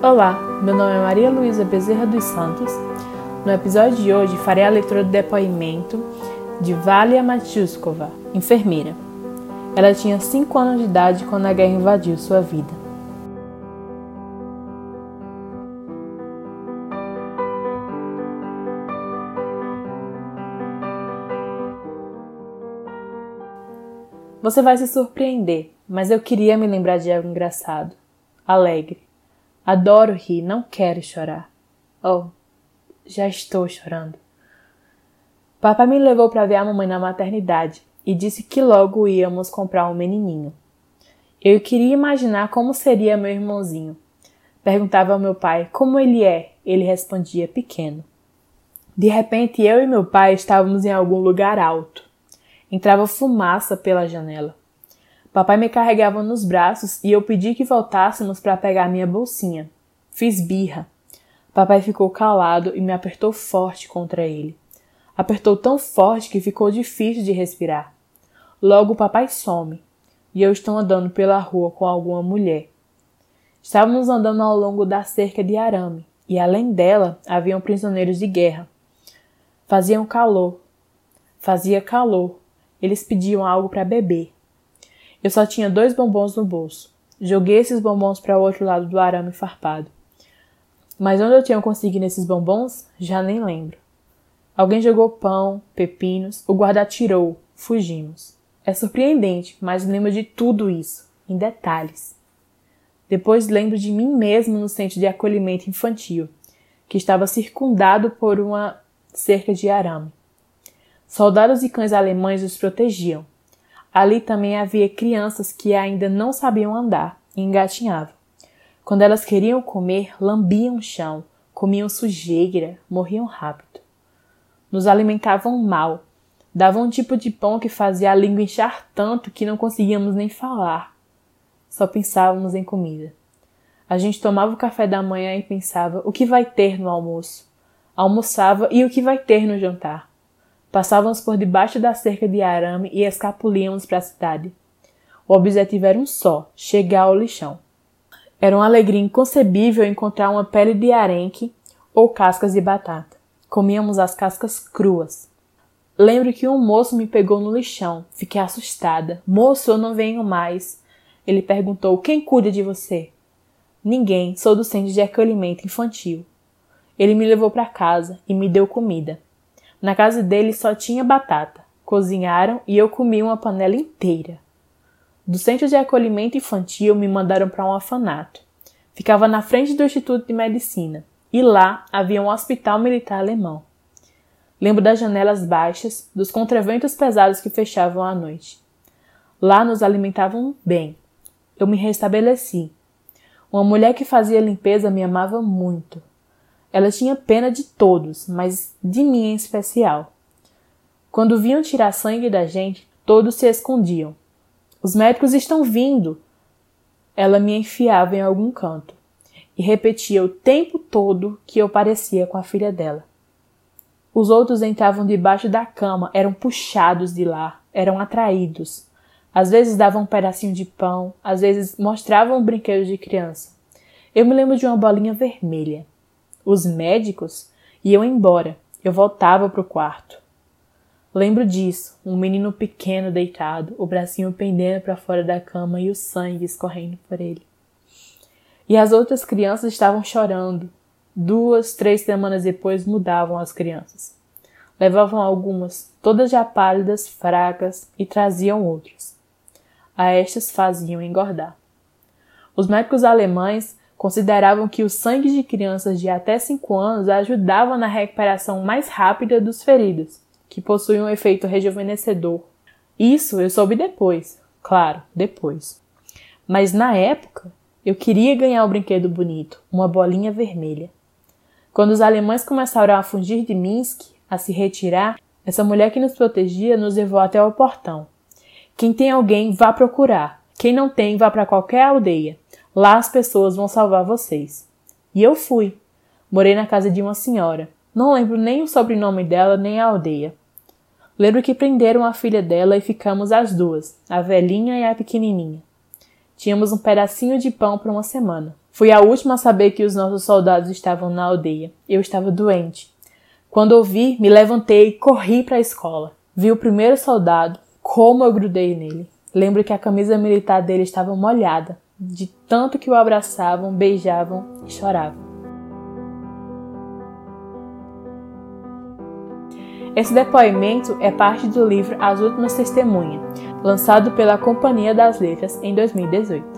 Olá, meu nome é Maria Luísa Bezerra dos Santos. No episódio de hoje farei a leitura do depoimento de Valia Matiuskova, enfermeira. Ela tinha 5 anos de idade quando a guerra invadiu sua vida. Você vai se surpreender, mas eu queria me lembrar de algo engraçado, alegre. Adoro rir, não quero chorar. Oh, já estou chorando. Papai me levou para ver a mamãe na maternidade e disse que logo íamos comprar um menininho. Eu queria imaginar como seria meu irmãozinho. Perguntava ao meu pai como ele é. Ele respondia pequeno. De repente, eu e meu pai estávamos em algum lugar alto. Entrava fumaça pela janela. Papai me carregava nos braços e eu pedi que voltássemos para pegar minha bolsinha. Fiz birra. Papai ficou calado e me apertou forte contra ele. Apertou tão forte que ficou difícil de respirar. Logo papai some e eu estou andando pela rua com alguma mulher. Estávamos andando ao longo da cerca de arame e além dela haviam prisioneiros de guerra. Faziam calor. Fazia calor. Eles pediam algo para beber. Eu só tinha dois bombons no bolso. Joguei esses bombons para o outro lado do arame farpado. Mas onde eu tinha conseguido esses bombons, já nem lembro. Alguém jogou pão, pepinos, o guarda atirou, fugimos. É surpreendente, mas lembro de tudo isso, em detalhes. Depois lembro de mim mesmo no centro de acolhimento infantil, que estava circundado por uma cerca de arame. Soldados e cães alemães os protegiam, Ali também havia crianças que ainda não sabiam andar e engatinhavam. Quando elas queriam comer, lambiam o chão, comiam sujeira, morriam rápido. Nos alimentavam mal, davam um tipo de pão que fazia a língua inchar tanto que não conseguíamos nem falar. Só pensávamos em comida. A gente tomava o café da manhã e pensava o que vai ter no almoço. Almoçava e o que vai ter no jantar. Passávamos por debaixo da cerca de arame e escapulíamos para a cidade. O objetivo era um só: chegar ao lixão. Era uma alegria inconcebível encontrar uma pele de arenque ou cascas de batata. Comíamos as cascas cruas. Lembro que um moço me pegou no lixão. Fiquei assustada. Moço, eu não venho mais. Ele perguntou: Quem cuida de você? Ninguém, sou do centro de acolhimento infantil. Ele me levou para casa e me deu comida. Na casa dele só tinha batata. Cozinharam e eu comi uma panela inteira. Do centro de acolhimento infantil me mandaram para um orfanato. Ficava na frente do Instituto de Medicina e lá havia um hospital militar alemão. Lembro das janelas baixas, dos contraventos pesados que fechavam à noite. Lá nos alimentavam bem. Eu me restabeleci. Uma mulher que fazia limpeza me amava muito. Ela tinha pena de todos, mas de mim em especial. Quando vinham tirar sangue da gente, todos se escondiam. Os médicos estão vindo! Ela me enfiava em algum canto e repetia o tempo todo que eu parecia com a filha dela. Os outros entravam debaixo da cama, eram puxados de lá, eram atraídos. Às vezes davam um pedacinho de pão, às vezes mostravam um brinquedo de criança. Eu me lembro de uma bolinha vermelha. Os médicos iam embora. Eu voltava para o quarto. Lembro disso, um menino pequeno deitado, o bracinho pendendo para fora da cama e o sangue escorrendo por ele. E as outras crianças estavam chorando. Duas, três semanas depois mudavam as crianças. Levavam algumas, todas já pálidas, fracas, e traziam outras. A estas faziam engordar. Os médicos alemães consideravam que o sangue de crianças de até 5 anos ajudava na recuperação mais rápida dos feridos, que possuem um efeito rejuvenescedor. Isso eu soube depois, claro, depois. Mas na época, eu queria ganhar um brinquedo bonito, uma bolinha vermelha. Quando os alemães começaram a fugir de Minsk, a se retirar, essa mulher que nos protegia nos levou até o portão. Quem tem alguém, vá procurar. Quem não tem, vá para qualquer aldeia. Lá as pessoas vão salvar vocês. E eu fui. Morei na casa de uma senhora. Não lembro nem o sobrenome dela nem a aldeia. Lembro que prenderam a filha dela e ficamos as duas, a velhinha e a pequenininha. Tínhamos um pedacinho de pão para uma semana. Fui a última a saber que os nossos soldados estavam na aldeia. Eu estava doente. Quando ouvi, me levantei e corri para a escola. Vi o primeiro soldado, como eu grudei nele. Lembro que a camisa militar dele estava molhada, de tanto que o abraçavam, beijavam e choravam. Esse depoimento é parte do livro As Últimas Testemunhas, lançado pela Companhia das Letras em 2018.